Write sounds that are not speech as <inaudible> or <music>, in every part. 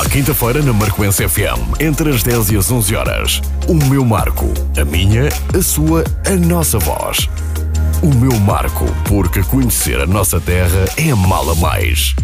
À quinta-feira na Marcoense FM, entre as 10 e as 11 horas. O meu marco, a minha, a sua, a nossa voz. O meu marco, porque conhecer a nossa terra é mala mais.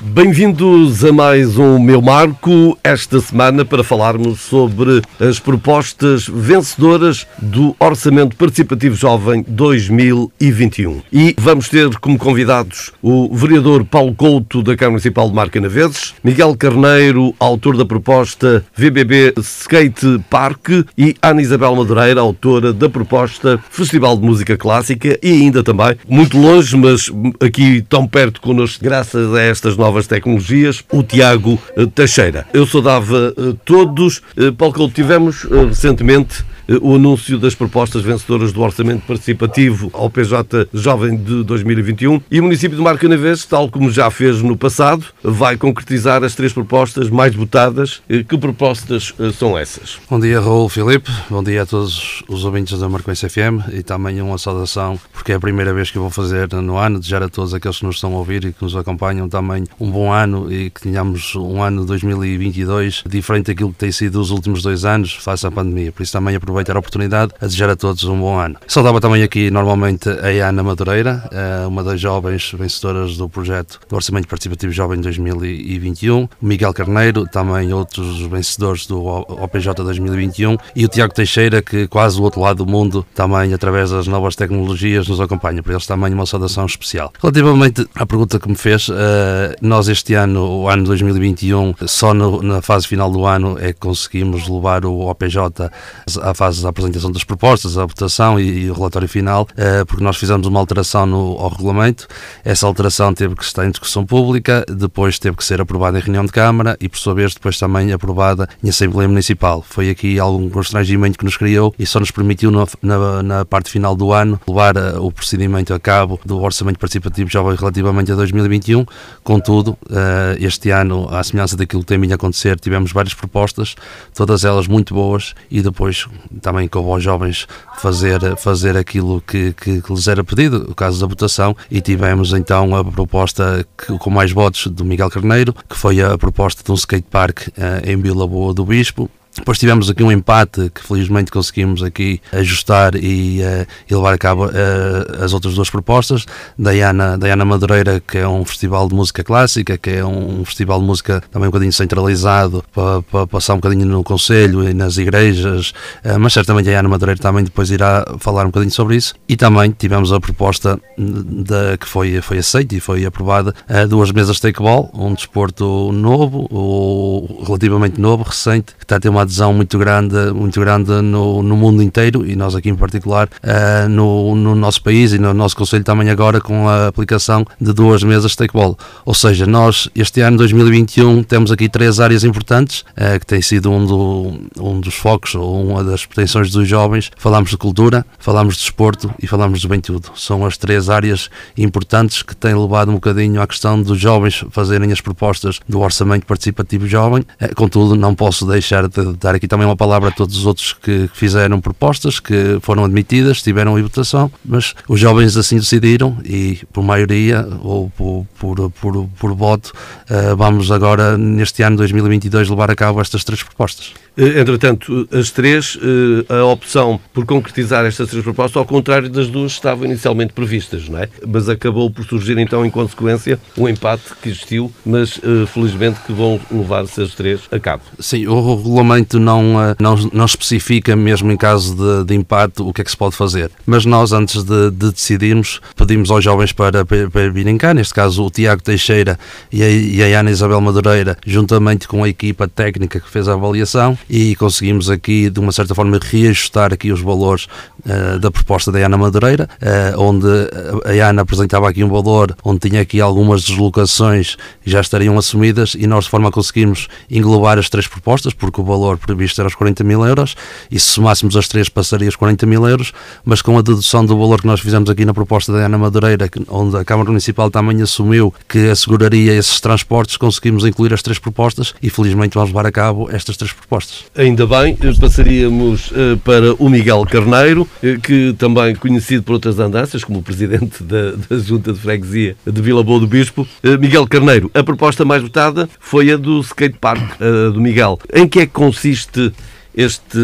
Bem-vindos a mais um Meu Marco, esta semana para falarmos sobre as propostas vencedoras do Orçamento Participativo Jovem 2021. E vamos ter como convidados o vereador Paulo Couto, da Câmara Municipal de Marca Naveses, Miguel Carneiro, autor da proposta VBB Skate Park e Ana Isabel Madureira, autora da proposta Festival de Música Clássica e ainda também, muito longe, mas aqui tão perto connosco, graças a estas novas tecnologias, o Tiago eh, Teixeira. Eu saudava eh, todos. Eh, Paulo Couto, tivemos recentemente o anúncio das propostas vencedoras do Orçamento Participativo ao PJ Jovem de 2021 e o município de Marca Naves, tal como já fez no passado, vai concretizar as três propostas mais votadas. Que propostas são essas? Bom dia, Raul Filipe. Bom dia a todos os ouvintes da Marcoense FM e também uma saudação, porque é a primeira vez que vou fazer no ano, desejar a todos aqueles que nos estão a ouvir e que nos acompanham também um bom ano e que tenhamos um ano 2022 diferente daquilo que tem sido os últimos dois anos face à pandemia. Por isso também aproveitar a oportunidade a desejar a todos um bom ano. Saudava também aqui normalmente a Ana Madureira, eh, uma das jovens vencedoras do projeto do Orçamento Participativo Jovem 2021, o Miguel Carneiro, também outros vencedores do OPJ 2021 e o Tiago Teixeira, que quase do outro lado do mundo também através das novas tecnologias nos acompanha. Por eles também uma saudação especial. Relativamente à pergunta que me fez, eh, nós este ano, o ano 2021, só no, na fase final do ano é que conseguimos levar o OPJ à fase da apresentação das propostas, a votação e, e o relatório final, uh, porque nós fizemos uma alteração no, ao regulamento. Essa alteração teve que estar em discussão pública, depois teve que ser aprovada em reunião de Câmara e, por sua vez, depois também aprovada em Assembleia Municipal. Foi aqui algum constrangimento que nos criou e só nos permitiu, na, na, na parte final do ano, levar uh, o procedimento a cabo do Orçamento Participativo Jovem relativamente a 2021. Contudo, eh, este ano, à semelhança daquilo que tem vindo a acontecer, tivemos várias propostas, todas elas muito boas, e depois também com aos jovens fazer, fazer aquilo que, que, que, lhes era pedido, o caso da votação, e tivemos então a proposta que, com mais votos do Miguel Carneiro, que foi a proposta de um skatepark uh, em Vila Boa do Bispo, depois tivemos aqui um empate que felizmente conseguimos aqui ajustar e, uh, e levar a cabo uh, as outras duas propostas. Diana Madureira, que é um festival de música clássica, que é um festival de música também um bocadinho centralizado para, passar um bocadinho no Conselho e nas igrejas, uh, mas certamente a Diana Madureira também depois irá falar um bocadinho sobre isso. E também tivemos a proposta de, que foi, foi aceita e foi aprovada duas mesas de takeball, um desporto novo, ou relativamente novo, recente, que está a ter uma adesão muito grande, muito grande no, no mundo inteiro e nós aqui em particular uh, no, no nosso país e no nosso Conselho também agora com a aplicação de duas mesas de. Ou seja, nós este ano 2021 temos aqui três áreas importantes uh, que tem sido um, do, um dos focos ou uma das pretensões dos jovens. Falamos de cultura, falamos de desporto e falamos de juventude. São as três áreas importantes que têm levado um bocadinho à questão dos jovens fazerem as propostas do orçamento participativo jovem. Uh, contudo, não posso deixar de dar aqui também uma palavra a todos os outros que fizeram propostas, que foram admitidas, tiveram em votação, mas os jovens assim decidiram e, por maioria ou por, por, por, por voto, uh, vamos agora, neste ano 2022, levar a cabo estas três propostas. Eh, entretanto, as três, eh, a opção por concretizar estas três propostas, ao contrário das duas estavam inicialmente previstas, não é? Mas acabou por surgir então, em consequência, um empate que existiu, mas felizmente que vão levar-se as três a cabo. Sim, o regulamento não, não, não especifica, mesmo em caso de, de empate, o que é que se pode fazer. Mas nós, antes de, de decidirmos, pedimos aos jovens para, para, para virem cá, neste caso o Tiago Teixeira e a, e a Ana Isabel Madureira, juntamente com a equipa técnica que fez a avaliação, e conseguimos aqui, de uma certa forma, reajustar aqui os valores uh, da proposta da Ana Madureira, uh, onde a Ana apresentava aqui um valor onde tinha aqui algumas deslocações já estariam assumidas e nós de forma a conseguirmos englobar as três propostas, porque o valor previsto era os 40 mil euros e se somássemos as três passaria os 40 mil euros, mas com a dedução do valor que nós fizemos aqui na proposta da Ana Madureira, onde a Câmara Municipal também assumiu que asseguraria esses transportes, conseguimos incluir as três propostas e felizmente vamos levar a cabo estas três propostas. Ainda bem, passaríamos para o Miguel Carneiro, que também conhecido por outras andanças, como o presidente da, da Junta de Freguesia de Vila Boa do Bispo, Miguel Carneiro. A proposta mais votada foi a do skate park do Miguel. Em que é que consiste este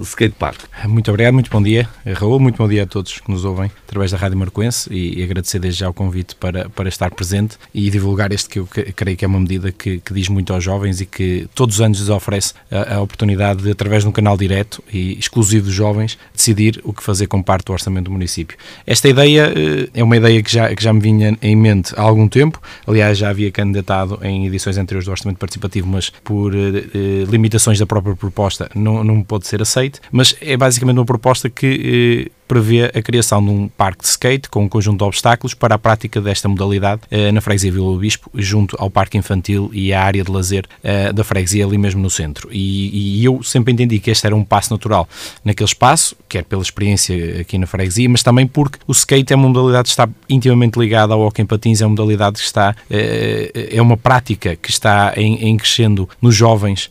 skatepark. Muito obrigado, muito bom dia, Raul, muito bom dia a todos que nos ouvem através da Rádio Marcoense e, agradecer desde já o convite para, para estar presente e divulgar este que eu creio que é uma medida que, que diz muito aos jovens e que todos os anos lhes oferece a, a, oportunidade de, através de um canal direto e exclusivo dos jovens, decidir o que fazer com parte do orçamento do município. Esta ideia eh, é uma ideia que já, que já me vinha em mente há algum tempo, aliás já havia candidatado em edições anteriores do orçamento participativo, mas por eh, eh limitações da própria proposta não, não pode ser aceite, mas é basicamente uma proposta que eh, prevê a criação de um parque de skate com um conjunto de obstáculos para a prática desta modalidade eh, na freguesia Vila do Bispo, junto ao parque infantil e à área de lazer eh, da freguesia ali mesmo no centro. E, e, eu sempre entendi que este era um passo natural naquele espaço, quer pela experiência aqui na freguesia, mas também porque o skate é uma modalidade que está intimamente ligada ao hockey patins, é uma modalidade que está, eh, é uma prática que está em, em crescendo nos jovens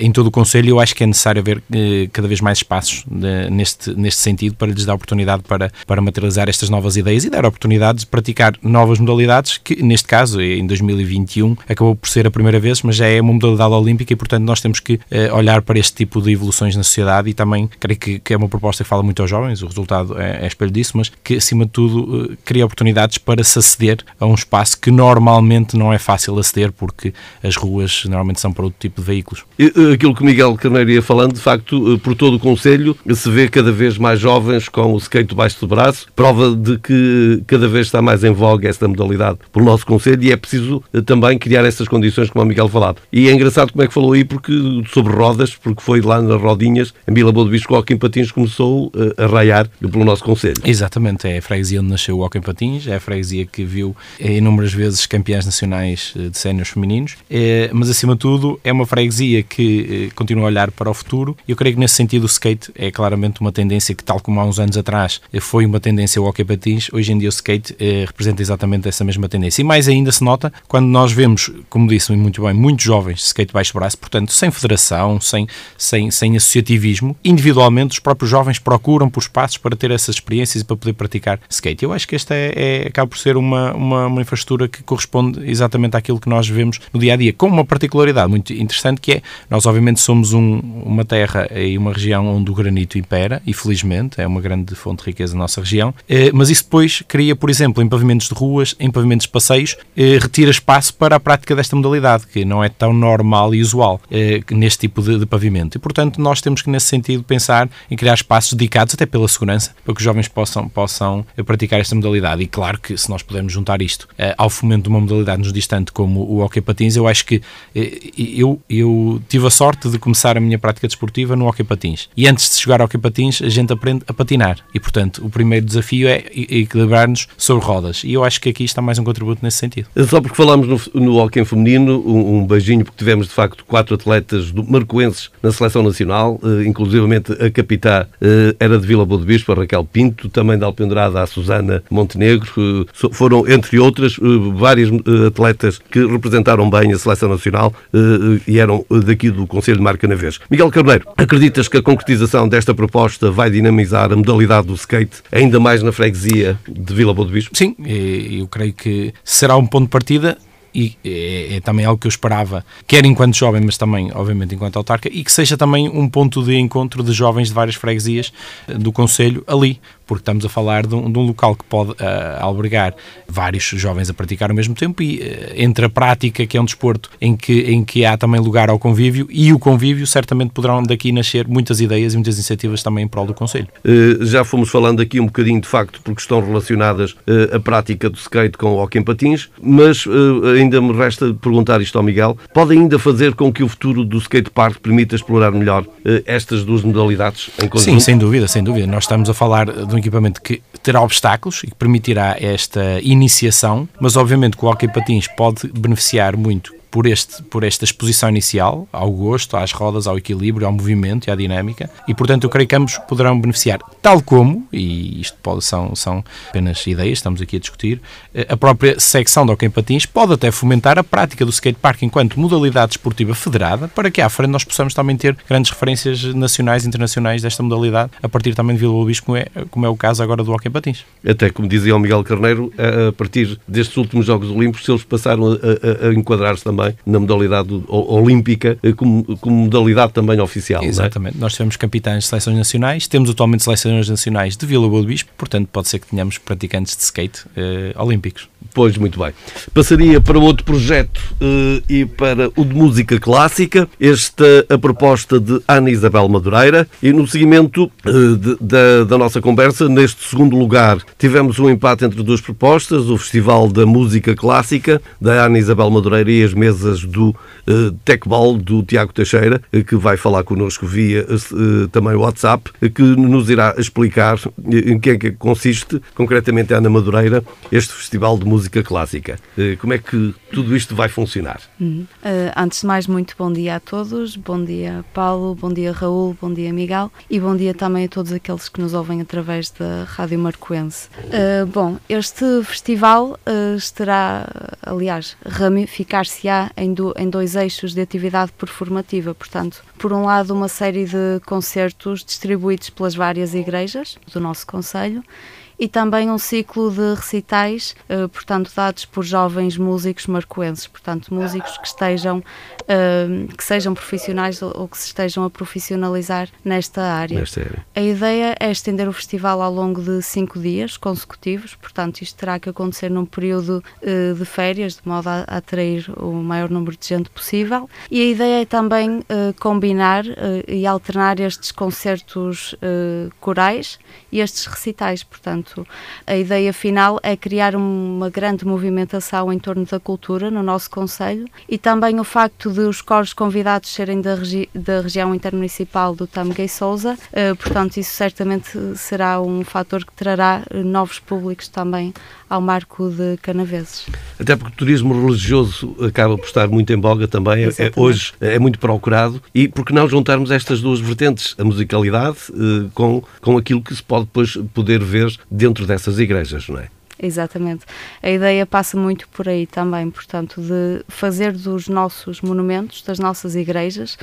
em todo o Conselho e eu acho que é necessário haver cada vez mais espaços neste, neste sentido para lhes lhes dá oportunidade para, para materializar estas novas ideias e dar a oportunidade de praticar novas modalidades, que neste caso, em 2021, acabou por ser a primeira vez, mas já é uma modalidade olímpica e, portanto, nós temos que uh, olhar para este tipo de evoluções na sociedade e também creio que, que, é uma proposta que fala muito aos jovens, o resultado é, é espelho disso, mas que, acima de tudo, uh, cria oportunidades para se aceder a um espaço que normalmente não é fácil aceder porque as ruas normalmente são para outro tipo de veículos. Aquilo que Miguel Carneiro ia falando, de facto, por todo o Conselho, se vê cada vez mais jovens com o skate debaixo do braço, prova de que cada vez está mais em voga esta modalidade pelo nosso Conselho e é preciso eh, também criar essas condições, como o Miguel falado. E é engraçado como é que falou aí, porque sobre rodas, porque foi lá nas rodinhas, em Vila Boa do Bispo, o Hockey Patins começou eh, a raiar pelo nosso Conselho. Exatamente, é a freguesia onde nasceu o Hockey Patins, é a freguesia que viu eh, inúmeras vezes campeões nacionais de séniores femininos, mas acima de tudo é uma freguesia que continua a olhar para o futuro e eu creio que nesse sentido o skate é claramente uma tendência que, tal como há uns anos atrás foi uma tendência o hockey patins, hoje em dia o skate eh, representa exatamente essa mesma tendência. E mais ainda se nota quando nós vemos, como disse muito bem, muitos jovens de skate baixo braço, portanto, sem federação, sem, sem, sem associativismo, individualmente os próprios jovens procuram por espaços para ter essas experiências e para poder praticar skate. Eu acho que esta é, é acaba por ser uma, uma, uma infraestrutura que corresponde exatamente àquilo que nós vemos no dia a dia, com uma particularidade muito interessante que é, nós obviamente somos um, uma terra e uma região onde o granito impera, e felizmente é uma grande fonte de riqueza da nossa região, eh, mas isso depois cria, por exemplo, em pavimentos de ruas, em pavimentos de passeios, eh, retira espaço para a prática desta modalidade, que não é tão normal e usual eh, neste tipo de, de pavimento. E, portanto, nós temos que, nesse sentido, pensar em criar espaços dedicados, até pela segurança, para que os jovens possam, possam praticar esta modalidade. E claro que, se nós pudermos juntar isto ao fomento de uma modalidade nos distante como o hockey patins, eu acho que eu, eu tive a sorte de começar a minha prática desportiva no hockey patins. E antes de jogar hockey patins, a gente aprende a patinar. E, portanto, o primeiro desafio é equilibrar-nos sobre rodas. E eu acho que aqui está mais um contributo nesse sentido. Só porque falamos no, no hockey feminino, um, um, beijinho, porque tivemos, de facto, quatro atletas do, marcoenses na seleção nacional, uh, inclusivamente a capitã uh, era de Vila Boa de Bispo, a Raquel Pinto, também da Alpendrada a Susana Montenegro. Uh, foram, entre outras, vários atletas que representaram bem a seleção nacional e eram daqui do Conselho de Marca na vez. Miguel Carneiro, acreditas que a concretização desta proposta vai dinamizar a modalidade do skate, ainda mais na freguesia de Vila Boa do Bispo? Sim, eu creio que será um ponto de partida e é, é, também algo que eu esperava, quer enquanto jovem, mas também, obviamente, enquanto autarca, e que seja também um ponto de encontro de jovens de várias freguesias do Conselho ali, porque estamos a falar de um, de um local que pode uh, albergar vários jovens a praticar ao mesmo tempo e uh, entre a prática, que é um desporto em que, em que há também lugar ao convívio, e o convívio, certamente poderão daqui nascer muitas ideias e muitas iniciativas também em prol do Conselho. Uh, já fomos falando aqui um bocadinho, de facto, porque estão relacionadas a prática do skate com o hockey em patins, mas ainda me resta perguntar isto ao Miguel, pode ainda fazer com que o futuro do skate park permita explorar melhor estas duas modalidades em conjunto? Sim, sem dúvida, sem dúvida. Nós estamos a falar de um equipamento que terá obstáculos e que permitirá esta iniciação, mas obviamente que o hockey patins pode beneficiar muito por, este, por esta exposição inicial, ao gosto, às rodas, ao equilíbrio, ao movimento e à dinâmica, e portanto eu creio que ambos poderão beneficiar, tal como, e isto pode, são, são apenas ideias, estamos aqui a discutir, eh, a própria secção do Hockey Patins pode até fomentar a prática do skatepark enquanto modalidade esportiva federada, para que à frente nós possamos também ter grandes referências nacionais e internacionais desta modalidade, a partir também de Vila Boa como é, como é o caso agora do Hockey Patins. Até como dizia o Miguel Carneiro, a partir destes últimos Jogos Olímpicos, eles passaram a, a, a enquadrar-se também na modalidade olímpica eh, como, como modalidade também oficial. É? Exatamente. É? Nós tivemos capitães de seleções nacionais, temos atualmente seleções nacionais de Vila Boa do Bispo, portanto pode ser que tenhamos praticantes de skate eh, olímpicos. Pois, muito bem. Passaria para outro projeto uh, e para o de música clássica. Esta a proposta de Ana Isabel Madureira. E no seguimento uh, de, da, da, nossa conversa, neste segundo lugar, tivemos um empate entre duas propostas: o Festival da Música Clássica, da Ana Isabel Madureira, e as mesas do uh, Tecball, do Tiago Teixeira, que vai falar connosco via também o WhatsApp, que nos irá explicar em que é que consiste, concretamente Ana Madureira, este Festival de música clássica. Eh, como é que tudo isto vai funcionar? Uhum. Uh, antes de mais, muito bom dia a todos. Bom dia, Paulo. Bom dia, Raul. Bom dia, Miguel. E bom dia também a todos aqueles que nos ouvem através da Rádio Marcoense. Uh, bom, este festival estará, aliás, ramificar-se-á em, em dois eixos de atividade performativa. Portanto, por um lado, uma série de concertos distribuídos pelas várias igrejas do nosso Conselho e também um ciclo de recitais, uh, portanto, dados por jovens músicos marcoenses, portanto, músicos que estejam, uh, que sejam profissionais ou, que se estejam a profissionalizar nesta área. nesta área. A ideia é estender o festival ao longo de cinco dias consecutivos, portanto, isto terá que acontecer num período uh, de férias, de modo a, a atrair o maior número de gente possível. E a ideia é também combinar e alternar estes concertos corais e estes recitais, portanto, Portanto, a ideia final é criar uma grande movimentação em torno da cultura no nosso Conselho e também o facto de os coros convidados serem da, regi da região intermunicipal do Tamguei Souza, uh, portanto, isso certamente será um fator que trará eh, novos públicos também ao Marco de Canaveses. Até porque o turismo religioso acaba por estar muito em boga também, é, é hoje é muito procurado, e por que não juntarmos estas duas vertentes, a musicalidade, eh, com, com aquilo que se pode depois poder ver dentro dessas igrejas, não é? Exatamente. A ideia passa muito por aí também, portanto, de fazer dos nossos monumentos, das nossas igrejas,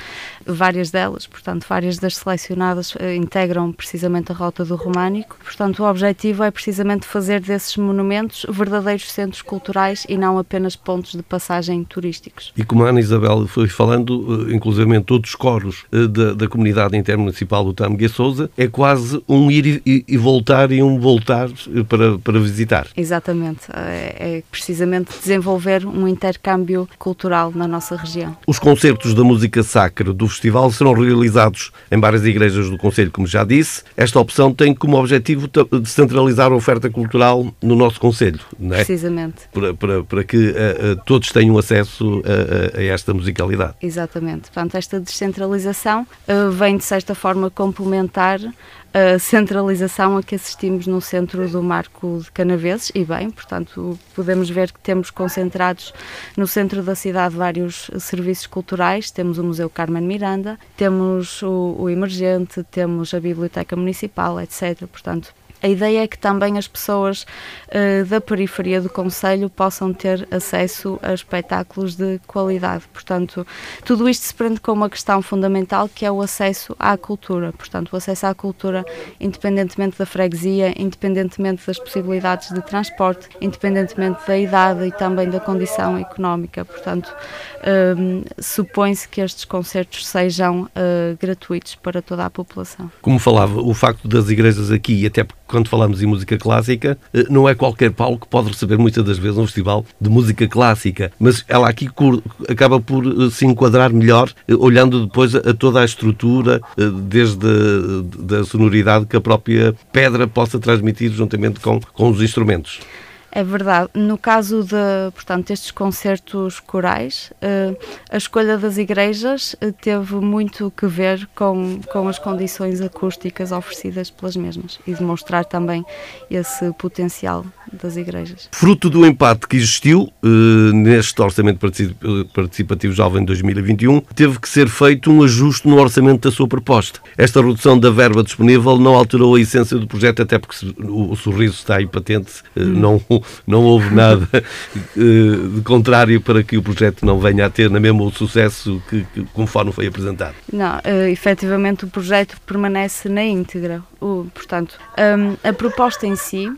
várias delas, portanto, várias das selecionadas eh, integram precisamente a rota do românico. Portanto, o objetivo é precisamente fazer desses monumentos verdadeiros centros culturais e não apenas pontos de passagem turísticos. E como a Ana Isabel foi falando, eh, inclusive todos os coros eh, da, da comunidade intermunicipal do Tamegue Souza, é quase um ir e, e voltar e um voltar para, para visitar. Exatamente, é, é precisamente desenvolver um intercâmbio cultural na nossa região. Os concertos da música sacra do festival serão realizados em várias igrejas do Conselho, como já disse. Esta opção tem como objetivo descentralizar a oferta cultural no nosso Conselho, não é? Precisamente. Para, para, para que uh, uh, todos tenham acesso a, a, esta musicalidade. Exatamente. Portanto, esta descentralização uh, vem, de certa forma, complementar centralização a que assistimos no centro do Marco de Canaveses e bem, portanto podemos ver que temos concentrados no centro da cidade vários serviços culturais, temos o Museu Carmen Miranda, temos o, o Emergente, temos a Biblioteca Municipal, etc. Portanto, a ideia é que também as pessoas uh, da periferia do Conselho possam ter acesso a espetáculos de qualidade. Portanto, tudo isto se prende com uma questão fundamental que é o acesso à cultura. Portanto, o acesso à cultura, independentemente da freguesia, independentemente das possibilidades de transporte, independentemente da idade e também da condição económica. Portanto, um, supõe-se que estes concertos sejam uh, gratuitos para toda a população. Como falava, o facto das igrejas aqui, até quando falamos em música clássica, uh, não é qualquer palco que pode receber muitas das vezes um festival de música clássica, mas ela aqui acaba por uh, se enquadrar melhor, olhando depois a, a, toda a estrutura, desde a, da sonoridade que a própria pedra possa transmitir juntamente com, com os instrumentos. É verdade. No caso de, portanto, estes concertos corais, uh, a escolha das igrejas uh, teve muito que ver com, com as condições acústicas oferecidas pelas mesmas e demonstrar também esse potencial das igrejas. Fruto do empate que existiu uh, neste Orçamento Participativo Jovem 2021, teve que ser feito um ajuste no orçamento da sua proposta. Esta redução da verba disponível não alterou a essência do projeto, até porque o, sorriso está aí patente, uh, não, houve nada uh, <laughs> de contrário para que o projeto não venha a ter na mesma o sucesso que, que conforme foi apresentado. Não, uh, efetivamente o projeto permanece na íntegra. O, portanto, um, a proposta em si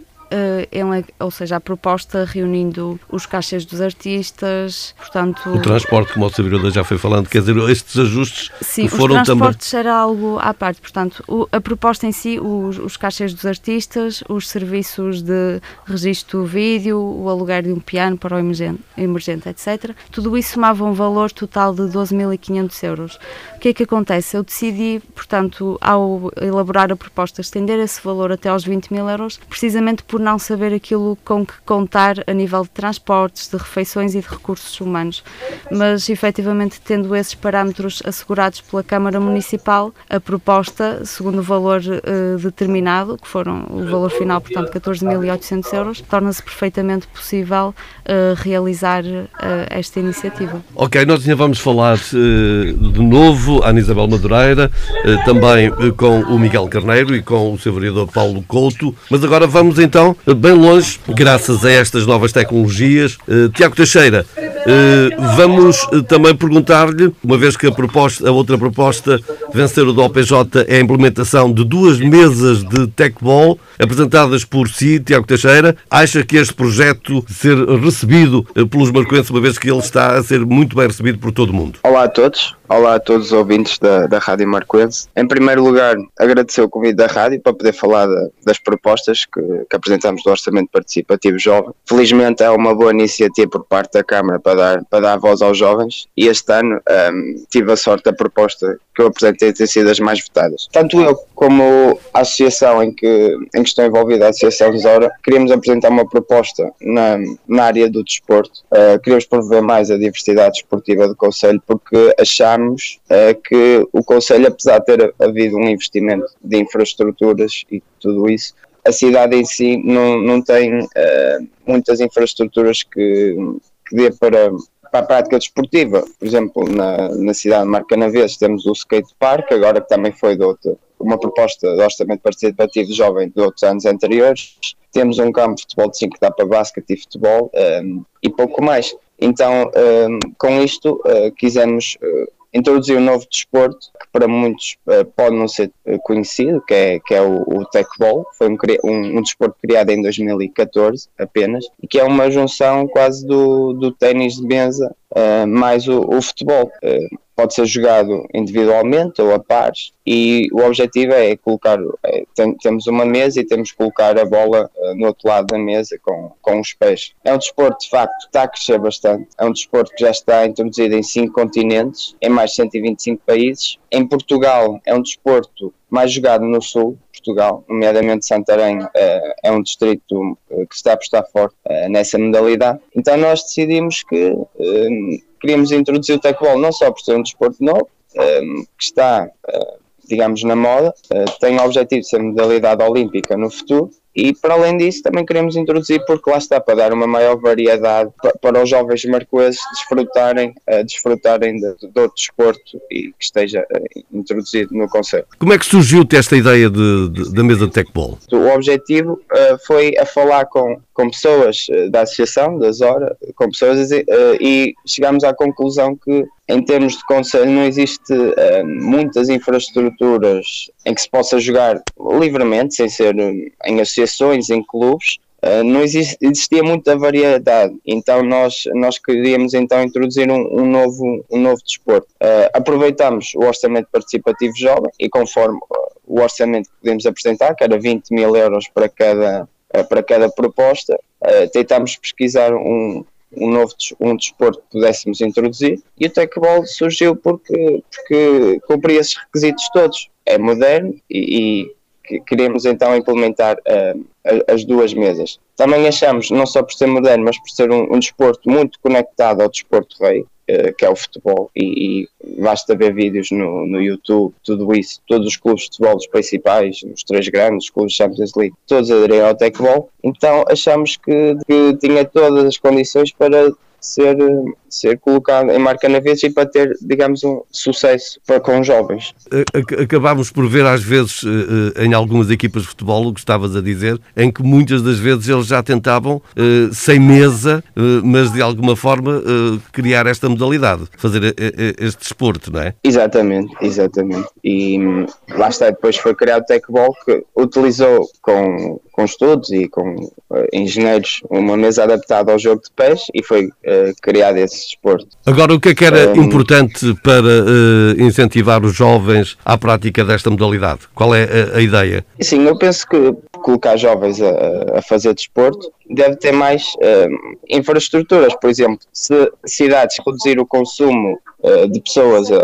ou seja, a proposta reunindo os caixas dos artistas, portanto... O transporte, como o Sabiruda já foi falando, quer dizer, estes ajustes sim, foram também... Sim, os transportes era algo à parte, portanto, o, a proposta em si, os, os caixas dos artistas, os serviços de registro vídeo, o aluguer de um piano para o emergente, emergente etc. Tudo isso somava um valor total de 12.500 euros. O que é que acontece? Eu decidi, portanto, ao elaborar a proposta, estender esse valor até aos 20 mil euros, precisamente por não saber aquilo com que contar a nível de transportes, de refeições e de recursos humanos. Mas, efetivamente, tendo esses parâmetros assegurados pela Câmara Municipal, a proposta, segundo o valor uh, determinado, que foram o valor final, portanto, 14.800 euros, torna-se perfeitamente possível uh, realizar uh, esta iniciativa. Ok, nós ainda vamos falar de novo, Ana Isabel Madureira, também com o Miguel Carneiro e com o seu vereador Paulo Couto, mas agora vamos então bem longe, graças a estas novas tecnologias. Uh, Tiago Teixeira, uh, vamos uh, também perguntar-lhe, uma vez que a, proposta, a outra proposta vencedora do OPJ é a implementação de duas mesas de techball apresentadas por si, Tiago Teixeira, acha que este projeto ser recebido pelos marcoenses, uma vez que ele está a ser muito bem recebido por todo o mundo? Olá a todos. Olá a todos os ouvintes da, da Rádio Marcoense. Em primeiro lugar, agradecer o convite da rádio para poder falar de, das propostas que, que apresentamos do Orçamento Participativo Jovem. Felizmente é uma boa iniciativa por parte da Câmara para dar, para dar voz aos jovens e este ano um, tive a sorte da proposta que eu apresentei ter sido as mais votadas. Tanto eu como a associação em que, em que estou envolvida, a Associação Zora, queríamos apresentar uma proposta na, na área do desporto. Uh, queríamos promover mais a diversidade esportiva do Conselho porque achámos é que o Conselho, apesar de ter havido um investimento de infraestruturas e tudo isso, a cidade em si não, não tem uh, muitas infraestruturas que, que dê para, para a prática desportiva. Por exemplo, na, na cidade de Marcanaves temos o skate park, agora que também foi de outra, uma proposta de orçamento participativo jovem de outros anos anteriores. Temos um campo de futebol de 5 que dá para basquete e futebol um, e pouco mais. Então, um, com isto, uh, quisemos uh, introduziu um novo desporto que para muitos uh, pode não ser eh, conhecido, que é, que é o, o. Foi um, um, um, desporto criado em 2014 apenas e que é uma junção quase do, do ténis de mesa uh, mais o, o futebol. Uh, pode ser jogado individualmente ou a pares e o objetivo é colocar, é, tem, temos uma mesa e temos que colocar a bola uh, no outro lado da mesa com, com os pés. É um desporto de facto que está a crescer bastante, é um desporto que já está introduzido em cinco continentes, em mais de 125 países. Em Portugal é um desporto mais jogado no sul, Portugal, nomeadamente Santarém, uh, é um distrito uh, que está a apostar forte nessa modalidade. Então nós decidimos que queríamos introduzir o tecbol não só por ser um desporto novo, um, ehm, que está, uh, digamos, na moda, uh, tem o objetivo de ser modalidade olímpica no futuro, e para além disso também queremos introduzir porque lá está para dar uma maior variedade para os jovens marcoeses desfrutarem, uh, desfrutarem de, de outro desporto e que esteja uh, introduzido no Conselho. Como é que surgiu-te esta ideia de, de, da mesa de tecbol? O objetivo uh, foi a falar com, com pessoas da associação, da Zora, com pessoas e chegámos à conclusão que em termos de conselho não existe uh, muitas infraestruturas em que se possa jogar livremente, sem ser em associações, em clubes. Uh, não existe, existia muita variedade, então nós, nós queríamos então introduzir um, um novo, um novo desporto. Uh, aproveitamos o orçamento participativo jovem e conforme o orçamento que podemos apresentar, que era 20 mil euros para cada, para cada proposta, tentámos pesquisar um, um novo um desporto que pudéssemos introduzir e o Tecball surgiu porque, porque cumpria esses requisitos todos. É moderno e, e queremos então implementar uh, as duas mesas. Também achamos, não só por ser moderno, mas por ser um, um desporto muito conectado ao desporto rei, eh, que é o futebol, e, e, basta ver vídeos no, no YouTube, tudo isso, todos os clubes de futebol dos principais, os três grandes, os clubes Champions League, todos aderiram ao Tecbol, então achamos que, que tinha todas as condições para ser, ser colocado em marca na vez e para ter, digamos, um sucesso para com os jovens. Acabámos por ver às vezes eh, eh, em algumas equipas de futebol, o que estavas a dizer, em que muitas das vezes eles já tentavam, eh, sem mesa, mas de alguma forma criar esta modalidade, fazer este desporto, não é? Exatamente, exatamente. E hum, lá está, depois foi criado o Tecbol que utilizou com com estudos e com uh, engenheiros uma mesa adaptada ao jogo de pés e foi uh, criado esse desporto. Agora, o que é que era um, importante para uh, incentivar os jovens à prática desta modalidade? Qual é a, a ideia? Sim, eu penso que colocar jovens a, a fazer desporto deve ter mais infraestruturas, por exemplo, se cidades reduzir o consumo de pessoas a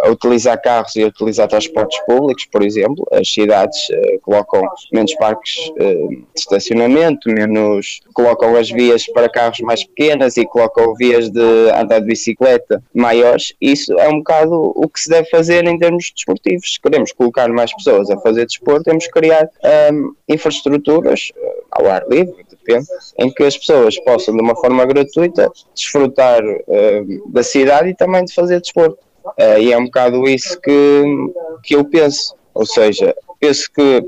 a utilizar carros e a utilizar transportes públicos, por exemplo, as cidades uh, colocam menos parques uh, de estacionamento, menos colocam as vias para carros mais pequenas e colocam vias de andar de bicicleta maiores. Isso é um bocado o que se deve fazer em termos desportivos. Se queremos colocar mais pessoas a fazer desporto, temos que criar um, ehm, infraestruturas uh, ao ar livre, depende, em que as pessoas possam, de uma forma gratuita, desfrutar da cidade e também de fazer desporto. Uh, e é um bocado isso que, que eu penso. Ou seja, penso que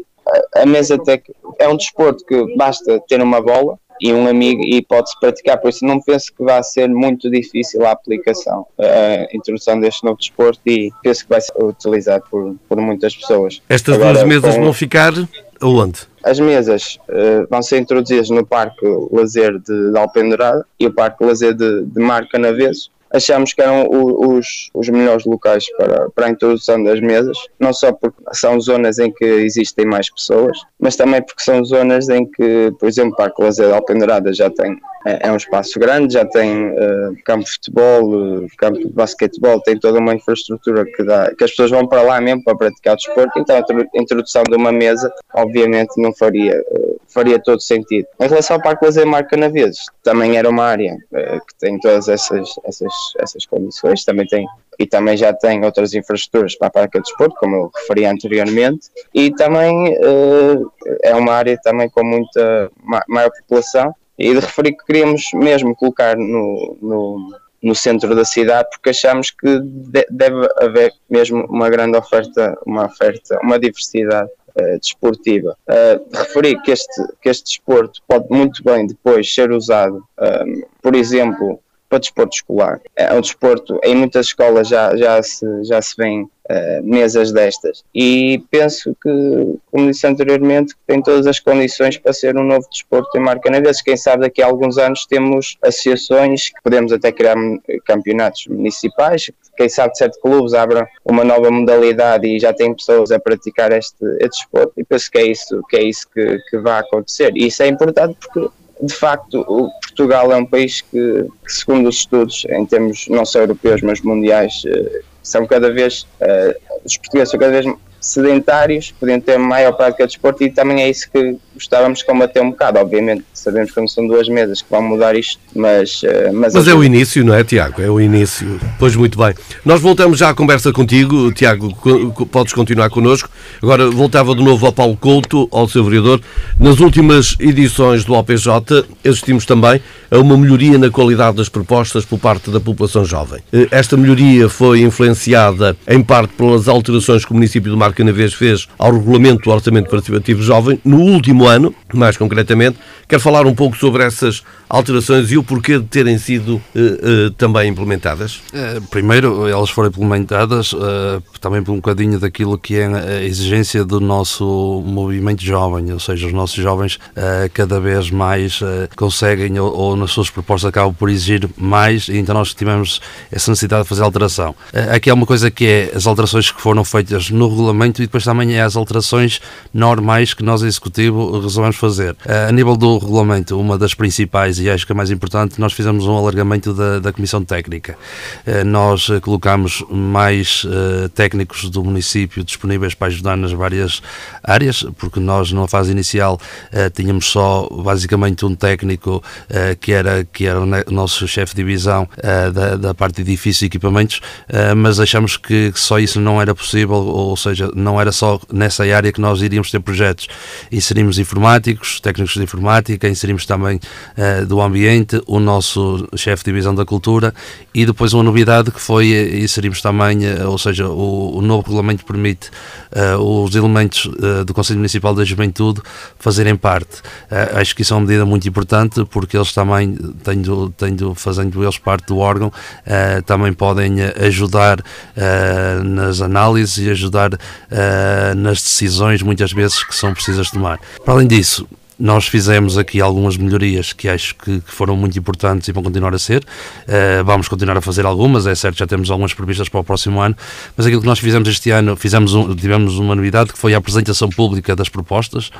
a mesa tech é um desporto que basta ter uma bola e um amigo e pode-se praticar, por isso não penso que vai ser muito difícil a aplicação, a introdução deste novo desporto e penso que vai ser utilizado por, por muitas pessoas. Estas Agora, duas mesas com... vão ficar aonde? As mesas uh, vão ser introduzidas no Parque Lazer de, de Alpendurada e o Parque Lazer de, de Mar Canaveses achamos que eram os, os melhores locais para, para a introdução das mesas, não só porque são zonas em que existem mais pessoas, mas também porque são zonas em que, por exemplo, o Parque Lazer de Alpendurada já tem é, é um espaço grande, já tem uh, campo de futebol, uh, campo de basquetebol, tem toda uma infraestrutura que dá, que as pessoas vão para lá mesmo para praticar o desporto, então a introdução de uma mesa obviamente não faria, uh, faria todo sentido. Em relação ao Parque Lazer Mar Canaveses, também era uma área que tem todas essas, essas, essas condições, também tem e também já tem outras infraestruturas para a prática de desporto, como eu referi anteriormente, e também uh, é uma área também com muita ma maior população e de referir que queríamos mesmo colocar no, no, no centro da cidade porque achamos que de, deve haver mesmo uma grande oferta, uma oferta, uma diversidade uh, desportiva. Uh, de referir que este, que este desporto pode muito bem depois ser usado, um, por exemplo, para desporto escolar. É um desporto, em muitas escolas já, já, se, já se vêem uh, mesas destas e penso que, como disse anteriormente, tem todas as condições para ser um novo desporto em marca na vez. Quem sabe daqui a alguns anos temos associações que podemos até criar campeonatos municipais, quem sabe sete clubes abram uma nova modalidade e já tem pessoas a praticar este, este desporto e penso que é isso que, é isso que, que vai acontecer. E isso é importante porque de facto, Portugal é um país que, que, segundo os estudos, em termos não só europeus, mas mundiais, eh, são cada vez, uh, os portugueses são cada vez sedentários, podiam ter maior prática de desporto e também é isso que gostávamos de combater um bocado. Obviamente, sabemos que não são duas mesas que vão mudar isto, mas. Uh, mas mas é o início, não é, Tiago? É o início. Pois muito bem. Nós voltamos já à conversa contigo, Tiago, podes continuar connosco. Agora voltava de novo ao Paulo Couto, ao seu vereador. Nas últimas edições do OPJ, assistimos também a uma melhoria na qualidade das propostas por parte da população jovem. Eh, esta melhoria foi influenciada em parte pelas alterações que o município de Marcanavês fez ao regulamento do orçamento participativo jovem no último ano, mais concretamente. Quer falar um pouco sobre essas alterações e o porquê de terem sido uh, uh, também implementadas? Uh, primeiro, elas foram implementadas também por um bocadinho daquilo que é a exigência do nosso movimento jovem, ou seja, os nossos jovens cada vez mais conseguem ou, ou, nas suas propostas acabam por exigir mais e então nós tivemos essa necessidade de fazer alteração. aqui há uma coisa que é as alterações que foram feitas no regulamento e depois também é as alterações normais que nós, Executivo, resolvemos fazer. A nível do regulamento, uma das principais e acho que a mais importante, nós fizemos um alargamento da, da Comissão Técnica. Nós colocamos mais técnicos do município disponíveis para ajudar nas várias áreas, porque nós, numa fase inicial, tínhamos só basicamente um técnico que era, que era o nosso chefe de divisão da, da parte de edifícios e equipamentos, mas achamos que só isso não era possível, ou seja, não era só nessa área que nós iríamos ter projetos. Inserimos informáticos, técnicos de informática, inserimos também uh, do ambiente, o nosso chefe de divisão da cultura e depois uma novidade que foi eh, inserimos também, uh, ou seja, o, o, novo regulamento permite uh, os elementos do Conselho Municipal da Juventude fazerem parte. acho que isso é uma medida muito importante porque eles também, tendo, tendo, fazendo eles parte do órgão, também podem ajudar nas análises e ajudar nas decisões muitas vezes que são precisas tomar. Para além disso, nós fizemos aqui algumas melhorias que acho que, que foram muito importantes e vão continuar a ser. Uh, vamos continuar a fazer algumas, é certo, já temos algumas previstas para o próximo ano, mas aquilo que nós fizemos este ano, fizemos um, tivemos uma novidade que foi a apresentação pública das propostas.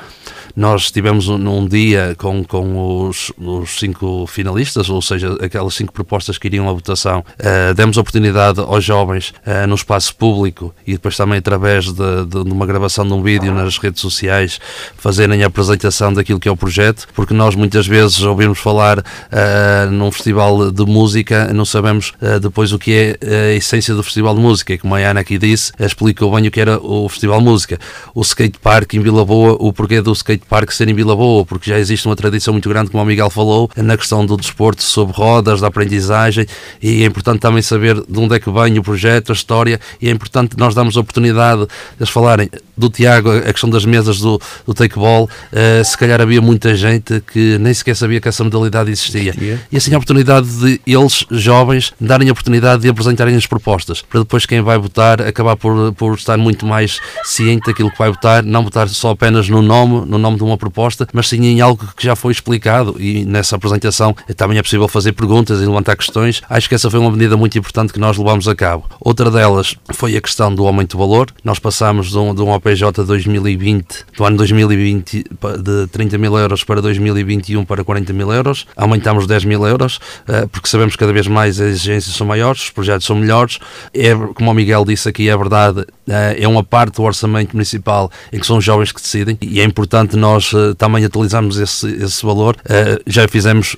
Nós tivemos um, um dia com, com os, os, cinco finalistas, ou seja, aquelas cinco propostas que iriam à votação. Uh, demos oportunidade aos jovens uh, no espaço público e depois também através de, de, de uma gravação de um vídeo nas redes sociais fazerem a apresentação daquilo daquilo que é o projeto, porque nós muitas vezes ouvimos falar uh, num festival de música, não sabemos uh, depois o que é a essência do festival de música, como a Ana aqui disse, explicou bem o que era o festival de música. O skate park em Vila Boa, o porquê do skate park ser em Vila Boa, porque já existe uma tradição muito grande, como o Miguel falou, na questão do desporto sobre rodas, da aprendizagem, e é importante também saber de onde é que vem o projeto, a história, e é importante nós darmos a oportunidade de eles falarem do Tiago, a questão das mesas do, do take-ball, uh, se calhar havia muita gente que nem sequer sabia que essa modalidade existia. E assim a oportunidade de eles, jovens, darem a oportunidade de apresentarem as propostas, para depois quem vai votar acabar por, por estar muito mais ciente daquilo que vai votar, não votar só apenas no nome, no nome de uma proposta, mas sim em algo que já foi explicado e nessa apresentação também é possível fazer perguntas e levantar questões. Acho que essa foi uma medida muito importante que nós levamos a cabo. Outra delas foi a questão do aumento do valor. Nós passamos de um, de um OPJ 2020, do ano 2020, de 30 mil euros para 2021 para 40 mil euros, aumentamos 10 mil euros, eh, porque sabemos que cada vez mais as exigências são maiores, os projetos são melhores. É, como o Miguel disse aqui, é verdade, eh, é uma parte do orçamento municipal em que são os jovens que decidem e é importante nós eh, também atualizarmos esse, esse valor. Já fizemos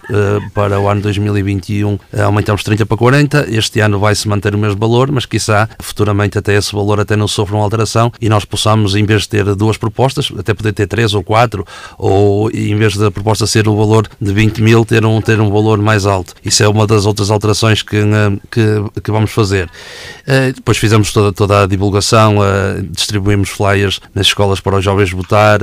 para o ano 2021, aumentamos 30 para 40, este ano vai-se manter o mesmo valor, mas quiçá futuramente até esse valor até não sofra uma alteração e nós possamos, em vez de ter duas propostas, até poder ter três ou quatro ou ou em vez da proposta ser o valor de 20 mil, ter um, ter um valor mais alto. Isso é uma das outras alterações que, eh, que, que vamos fazer. Uh, depois fizemos toda, toda a divulgação, uh, distribuímos flyers nas escolas para os jovens votar,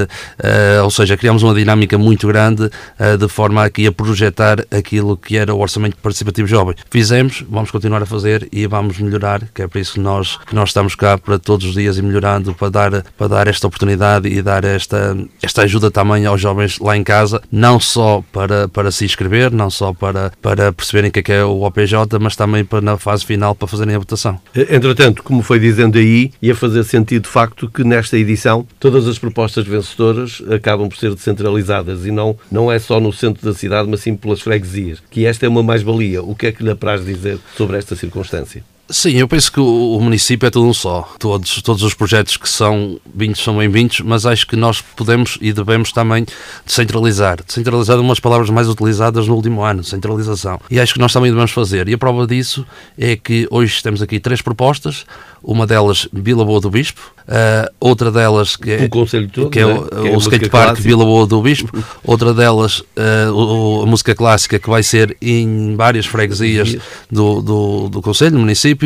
ou seja, criamos uma dinâmica muito grande de forma aqui a projetar aquilo que era o orçamento participativo jovem. Fizemos, vamos continuar a fazer e vamos melhorar, que é por isso que nós, que nós estamos cá para todos os dias e melhorando para dar, para dar esta oportunidade e dar esta, esta ajuda também aos jovens jovens lá em casa, não só para, para se inscrever, não só para, para perceberem o que é, que é o OPJ, mas também para na fase final para fazerem a votação. Entretanto, como foi dizendo aí, ia fazer sentido de facto que nesta edição todas as propostas vencedoras acabam por ser descentralizadas e não, não é só no centro da cidade, mas sim pelas freguesias, que esta é uma mais-valia. O que é que lhe apraz dizer sobre esta circunstância? Sim, eu penso que o, município é tudo um só. Todos, todos os projetos que são vindos são bem-vindos, mas acho que nós podemos e devemos também descentralizar. Descentralizar é uma das palavras mais utilizadas no último ano, centralização. E acho que nós também devemos fazer. E a prova disso é que hoje temos aqui três propostas, uma delas Vila Boa do Bispo, uh, outra delas que é, o, todo, que é, né? o, que é o Skate Park. Vila Boa do Bispo, outra delas uh, o, a música clássica que vai ser em várias freguesias do, do, do Conselho, do município,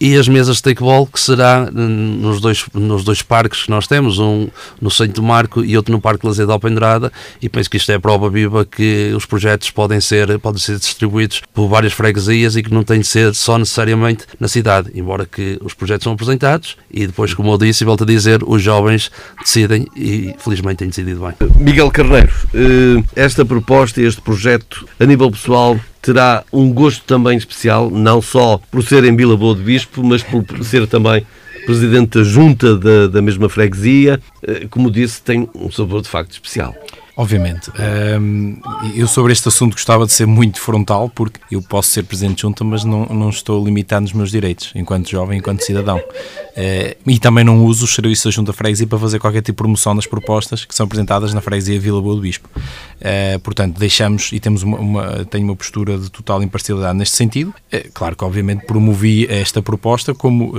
e as mesas de takeball que será nos dois, nos dois parques que nós temos, um no do Marco e outro no Parque Lazer de Alpendrada e penso que isto é prova viva que os projetos podem ser, podem ser distribuídos por várias freguesias e que não têm de ser só necessariamente na cidade, embora que os projetos são apresentados e depois, como eu disse e volto a dizer, os jovens decidem e felizmente têm decidido bem. Miguel Carneiro, eh, esta proposta, este projeto, a nível pessoal, terá um gosto também especial, não só por ser em Vila Boa de Bispo, mas por ser também presidente da junta da, da mesma freguesia. Eh, como disse, tem um sabor de facto especial. Obviamente. Um, eu sobre este assunto gostava de ser muito frontal, porque eu posso ser presidente de junta, mas não, não estou limitado nos meus direitos, enquanto jovem, enquanto cidadão. Uh, e também não uso os serviços da junta freguesia para fazer qualquer tipo de promoção das propostas que são apresentadas na freguesia Vila Boa do Bispo. Uh, portanto, deixamos e temos uma, uma, tenho uma postura de total imparcialidade neste sentido. Uh, claro que, obviamente, promovi esta proposta como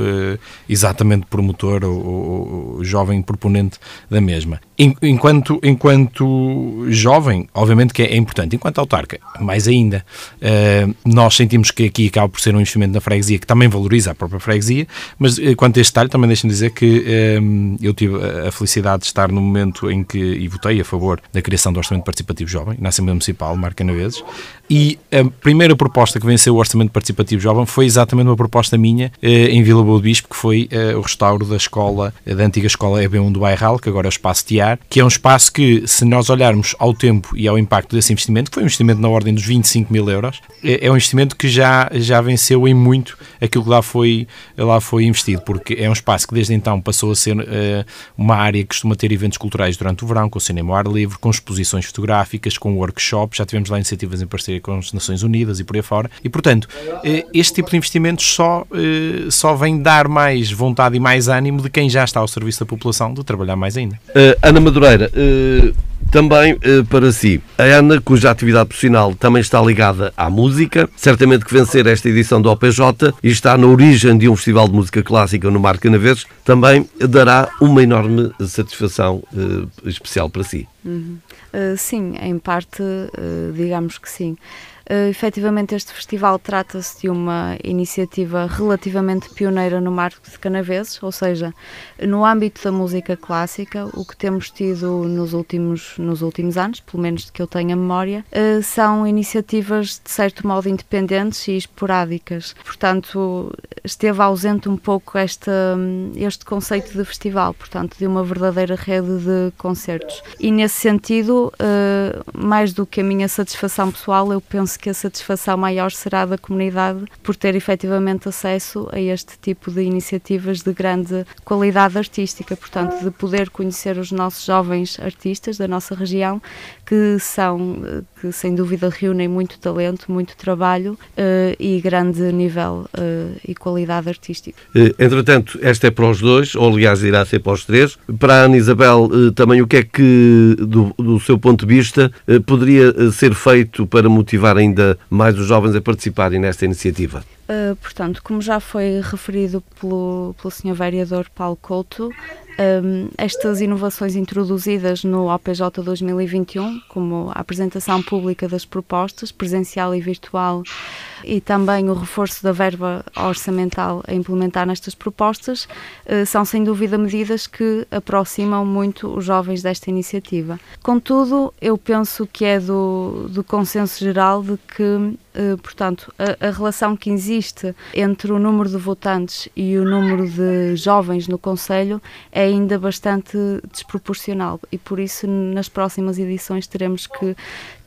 exatamente promotor ou, ou, ou jovem proponente da mesma. Enquanto, enquanto jovem, obviamente que é, importante. Enquanto autarca, mais ainda. Uh, nós sentimos que aqui acaba por ser um investimento na freguesia que também valoriza a própria freguesia, mas uh, quanto a este detalhe, também deixem-me dizer que uh, eu tive a felicidade de estar no momento em que, e votei a favor da criação do Orçamento Participativo Jovem, na Assembleia Municipal, Marca Naveses, e a primeira proposta que venceu o Orçamento Participativo Jovem foi exatamente uma proposta minha em Vila Boa do Bispo, que foi o restauro da escola, da antiga escola EB1 do Bairral, que agora é o Espaço TIAR, que é um espaço que, se nós olharmos ao tempo e ao impacto desse investimento, que foi um investimento na ordem dos 25 mil euros, é, é um investimento que já, já venceu em muito aquilo que lá foi, lá foi investido, porque é um espaço que desde então passou a ser uh, uma área que costuma ter eventos culturais durante o verão, com cinema ao ar livre, com exposições fotográficas, com workshops, já tivemos lá iniciativas em parceria com as Nações Unidas e por aí fora, e portanto, uh, este tipo de investimentos só, uh, só vem dar mais vontade e mais ânimo de quem já está ao serviço da população de trabalhar mais ainda. Ana Madureira, também uh, para si, a Ana, cuja atividade profissional também está ligada à música, certamente que vencer esta edição do OPJ e está na origem de um festival de música clássica no Mar Canaveses, também dará uma enorme satisfação uh, especial para si. Uhum. sim, em parte, digamos que sim. Uh, efetivamente, este festival trata-se de uma iniciativa relativamente pioneira no marco de Canaveses, ou seja, no âmbito da música clássica, o que temos tido nos últimos, nos últimos anos, pelo menos de que eu tenha memória, uh, são iniciativas de certo modo independentes e esporádicas. Portanto, esteve ausente um pouco esta, este conceito de festival, portanto, de uma verdadeira rede de concertos. E nesse sentido, uh, mais do que a minha satisfação pessoal, eu penso que a satisfação maior será da comunidade por ter efetivamente acesso a este tipo de iniciativas de grande qualidade artística, portanto, de poder conhecer os nossos jovens artistas da nossa região, que são, que sem dúvida reúnem muito talento, muito trabalho uh, e grande nível uh, e qualidade artística. Eh, entretanto, esta é para os dois, ou aliás irá ser para os três. Para a Ana Isabel, também o que é que, do, do seu ponto de vista, poderia ser feito para motivar ainda ainda mais os jovens a participarem nesta iniciativa? Uh, portanto, como já foi referido pelo, pelo Sr. Vereador Paulo Couto, um, estas inovações introduzidas no OPJ 2021, como a apresentação pública das propostas, presencial e virtual, e também o reforço da verba orçamental a implementar nestas propostas, uh, são sem dúvida medidas que aproximam muito os jovens desta iniciativa. Contudo, eu penso que é do, do consenso geral de que Uh, portanto, a, a, relação que existe entre o número de votantes e o número de jovens no Conselho é ainda bastante desproporcional e por isso nas próximas edições teremos que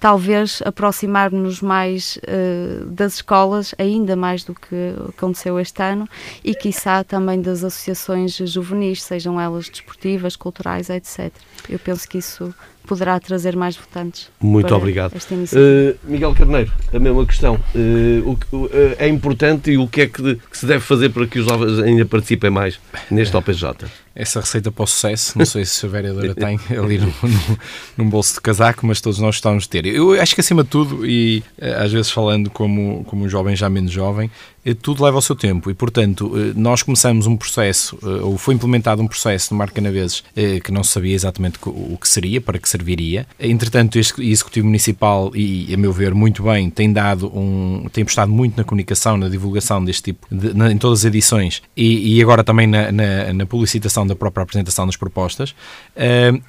talvez aproximar-nos mais uh, das escolas, ainda mais do que aconteceu este ano, e quiçá também das associações juvenis, sejam elas desportivas, culturais, etc. Eu penso que isso poderá trazer mais votantes. Muito obrigado. Uh, Miguel Carneiro, a mesma questão. Uh, o, uh, é importante e o que é que, que, se deve fazer para que os jovens ainda participem mais neste OPJ? Essa receita para o sucesso, não sei se a vereadora <laughs> tem ali no, no, num bolso de casaco, mas todos nós estamos a ter. Eu acho que acima de tudo, e às vezes falando como, como um jovem já menos jovem, tudo leva o seu tempo e, portanto, nós começamos um processo, ou foi implementado um processo no Mar Canaveses que não se sabia exatamente o que seria, para que serviria. Entretanto, este Executivo Municipal, e a meu ver muito bem, tem dado um, tem apostado muito na comunicação, na divulgação deste tipo, de, na, em todas as edições e, e agora também na, na, na, publicitação da própria apresentação das propostas.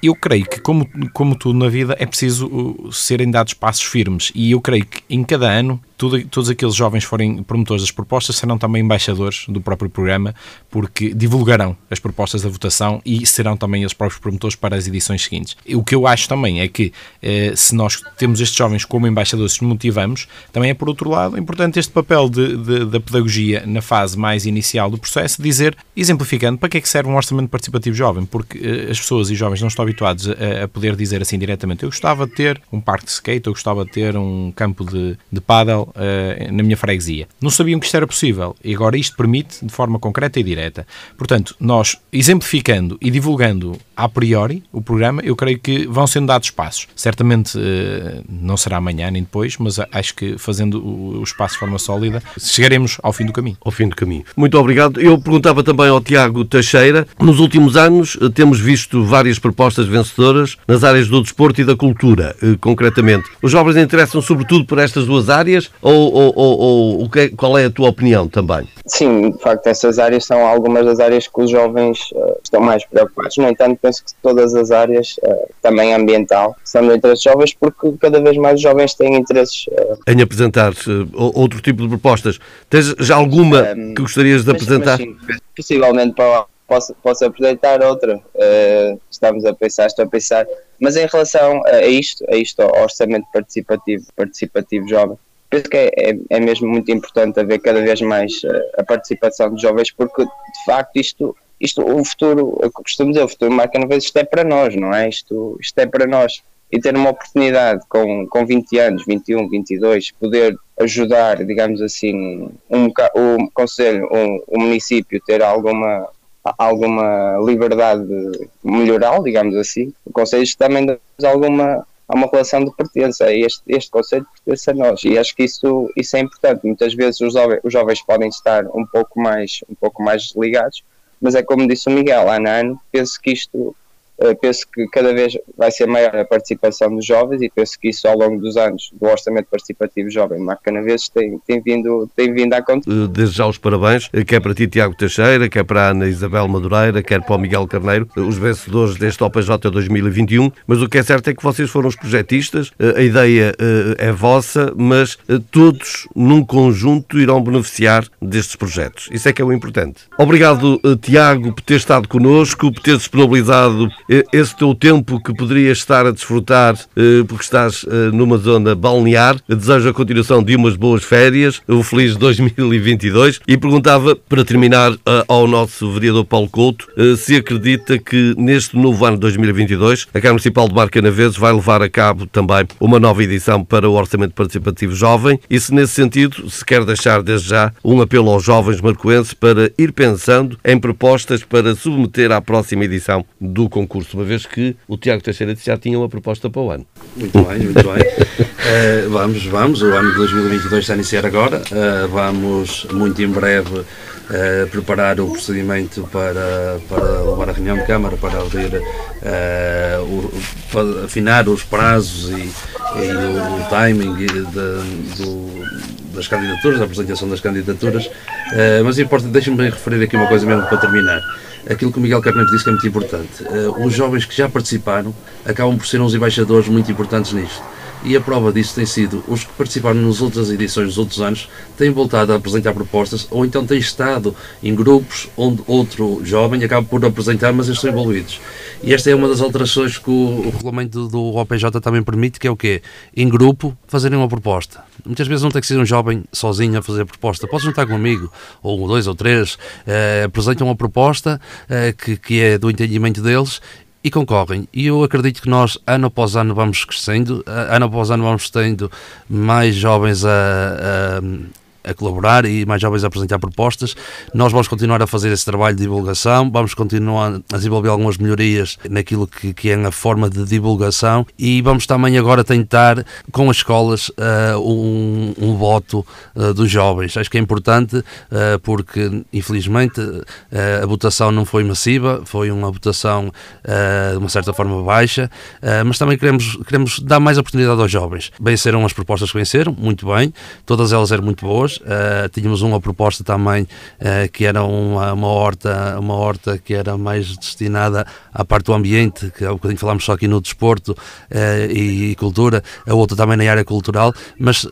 Eu creio que, como, como tudo na vida, é preciso uh, serem dados passos firmes e eu creio que em cada ano tudo, todos aqueles jovens forem promotores das propostas serão também embaixadores do próprio programa, porque divulgarão as propostas da votação e serão também os próprios promotores para as edições seguintes. O que eu acho também é que eh, se nós temos estes jovens como embaixadores, se motivamos, também é por outro lado importante este papel de, de, da pedagogia na fase mais inicial do processo, dizer, exemplificando, para que é que serve um orçamento participativo jovem, porque eh, as pessoas e jovens não estão habituados a, a, poder dizer assim diretamente, eu gostava de ter um parque de skate, eu gostava de ter um campo de, de paddle uh, na minha freguesia. Não sabiam que isto era possível e agora isto permite de forma concreta e direta. Portanto, nós exemplificando e divulgando a priori o programa, eu creio que vão sendo dados passos. Certamente uh, não será amanhã nem depois, mas acho que fazendo o, o espaço de forma sólida, chegaremos ao fim do caminho. Ao fim do caminho. Muito obrigado. Eu perguntava também ao Tiago Teixeira, nos últimos anos eh, temos visto várias propostas vencedoras nas áreas do desporto e da cultura, concretamente. Os jovens interessam sobretudo por estas duas áreas ou, ou, ou, ou o que, qual é a tua opinião também? Sim, de facto, essas áreas são algumas das áreas que os jovens uh, estão mais preocupados. No entanto, penso que todas as áreas, uh, também ambiental, são do interesse jovens porque cada vez mais os jovens têm interesses. Uh... Em apresentar outro tipo de propostas. Tens já alguma um, que gostarias de mas, apresentar? Mas, sim, possivelmente para posso, posso apresentar outra. estamos a pensar, estou a pensar. Mas em relação a isto, a isto, ao orçamento participativo, participativo jovem, penso que é, é, é, mesmo muito importante haver cada vez mais uh, a participação de jovens, porque de facto isto, isto o futuro, eu costumo dizer, o futuro marca não isto é para nós, não é? Isto, isto é para nós. E ter uma oportunidade com, com 20 anos, 21, 22, poder ajudar, digamos assim, um, o Conselho, o município ter alguma, alguma liberdade melhoral, digamos assim, o Conselho também dá alguma há uma relação de pertença. Este, este conceito pertence a nós e acho que isso, isso é importante. Muitas vezes os jovens, os jovens podem estar um pouco mais, um pouco mais ligados, mas é como disse o Miguel, ano a ano, penso que isto penso que cada vez vai ser maior a participação dos jovens e penso que isso ao longo dos anos do Orçamento Participativo Jovem Marco Canaveses tem, tem, vindo, tem vindo a acontecer. Eh, desde já os parabéns, eh, quer para ti Tiago Teixeira, quer para a Ana Isabel Madureira, quer para o Miguel Carneiro, os vencedores deste OPJ 2021, mas o que é certo é que vocês foram os projetistas, a ideia é vossa, mas todos num conjunto irão beneficiar destes projetos. Isso é que é o importante. Obrigado Tiago por ter estado connosco, por ter disponibilizado esse teu tempo que poderias estar a desfrutar eh, porque estás eh, numa zona balnear. Desejo a continuação de umas boas férias, o feliz 2022 e perguntava, para terminar, eh, ao nosso vereador Paulo Couto se acredita que neste novo ano de 2022 a Câmara Municipal de Marcanaveses vai levar a cabo também uma nova edição para o Orçamento Participativo Jovem e se nesse sentido se quer deixar desde já um apelo aos jovens marcoenses para ir pensando em propostas para submeter à próxima edição do concurso concurso, uma vez que o Tiago Teixeira já tinha uma proposta para o ano. Muito bem, muito bem. Uh, <laughs> vamos, vamos, o ano de 2022 está a iniciar agora, uh, vamos muito em breve Uh, preparar o procedimento para, para levar a reunião de Câmara, para abrir, o, para afinar os prazos e, e o, o, timing de, do, das candidaturas, a apresentação das candidaturas. Uh, mas importa, deixem-me referir aqui uma coisa mesmo para terminar aquilo que o Miguel Carneiro disse que é muito importante. Uh, os jovens que já participaram acabam por ser uns embaixadores muito importantes nisto. E a prova disso tem sido os que participaram nas outras edições dos outros anos têm voltado a apresentar propostas ou então têm estado em grupos onde outro jovem acaba por apresentar, mas eles estão envolvidos. E esta é uma das alterações que o, o regulamento do OPJ também permite, que é o quê? Em grupo, fazerem uma proposta. Muitas vezes não tem que ser um jovem sozinho a fazer a proposta. Pode juntar com um amigo, ou dois ou três, eh, apresentam uma proposta eh, que, que é do entendimento deles e concorrem. E eu acredito que nós, ano após ano, vamos crescendo, ano após ano, vamos tendo mais jovens a, a a colaborar e mais jovens a apresentar propostas. Nós vamos continuar a fazer esse trabalho de divulgação, vamos continuar a desenvolver algumas melhorias naquilo que, que é a forma de divulgação e vamos também agora tentar, com as escolas, uh, um, um, voto uh, dos jovens. Acho que é importante uh, porque, infelizmente, a votação não foi massiva, foi uma votação de uma certa forma baixa, mas também queremos, queremos dar mais oportunidade aos jovens. Venceram as propostas que venceram, muito bem, todas elas eram muito boas, Uh, tínhamos uma proposta também uh, que era uma, uma, horta, uma horta que era mais destinada à parte do ambiente, que há um bocadinho falámos só aqui no desporto uh, e, e, cultura, a outra também na área cultural, mas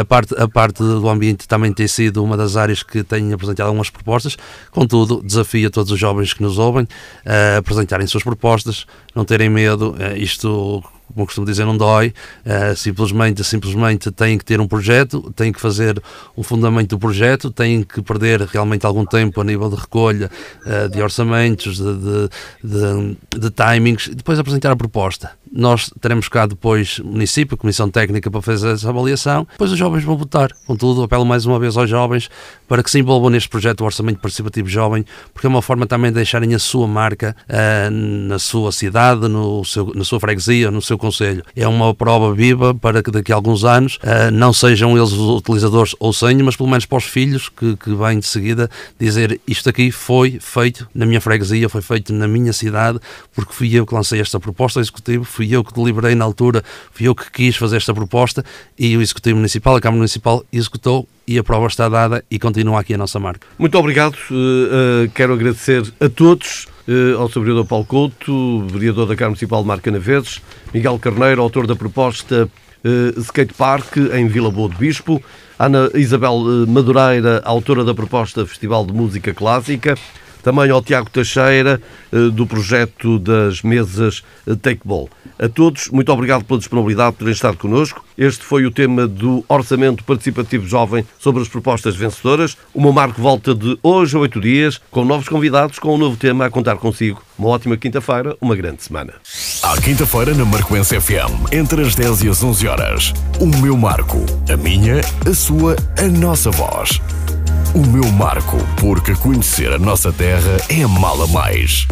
a, parte, a parte do ambiente também tem sido uma das áreas que tem apresentado algumas propostas. Contudo, desafio a todos os jovens que nos ouvem a apresentarem suas propostas, não terem medo. isto como costumo dizer, não dói, uh, simplesmente, simplesmente têm que ter um projeto, têm que fazer um fundamento do projeto, têm que perder realmente algum tempo a nível de recolha uh, de orçamentos, de, de, de, de timings, e depois apresentar a proposta. Nós teremos cá depois município, comissão técnica para fazer essa avaliação, depois os jovens vão votar. Contudo, apelo mais uma vez aos jovens para que se envolvam neste projeto do Orçamento Participativo Jovem, porque é uma forma também de deixarem a sua marca uh, na sua cidade, no seu, na sua freguesia, no seu conselho. É uma prova viva para que daqui a alguns anos uh, não sejam eles os utilizadores ou senho, mas pelo menos para os filhos que, que vêm de seguida dizer isto aqui foi feito na minha freguesia, foi feito na minha cidade, porque fui eu que lancei esta proposta executiva, fui eu que deliberei na altura, fui eu que quis fazer esta proposta e o Executivo Municipal, a Câmara Municipal, executou e a prova está dada e continua aqui a nossa marca. Muito obrigado. Uh, quero agradecer a todos, ao Sr. Vereador Paulo Couto, vereador da Câmara Municipal de Marca Naveses, Miguel Carneiro, autor da proposta Skate Park em Vila Boa de Bispo, Ana Isabel Madureira, autora da proposta Festival de Música Clássica, também ao Tiago Teixeira, do projeto das mesas Take Ball. A todos, muito obrigado pela disponibilidade por terem estado connosco. Este foi o tema do Orçamento Participativo Jovem sobre as propostas vencedoras. O meu marco volta de hoje a oito dias, com novos convidados, com um novo tema a contar consigo. Uma ótima quinta-feira, uma grande semana. À quinta-feira, na Marcoense FM, entre as 10 e as 11 horas. O meu marco. A minha, a sua, a nossa voz. O meu marco, porque conhecer a nossa terra é mala mais.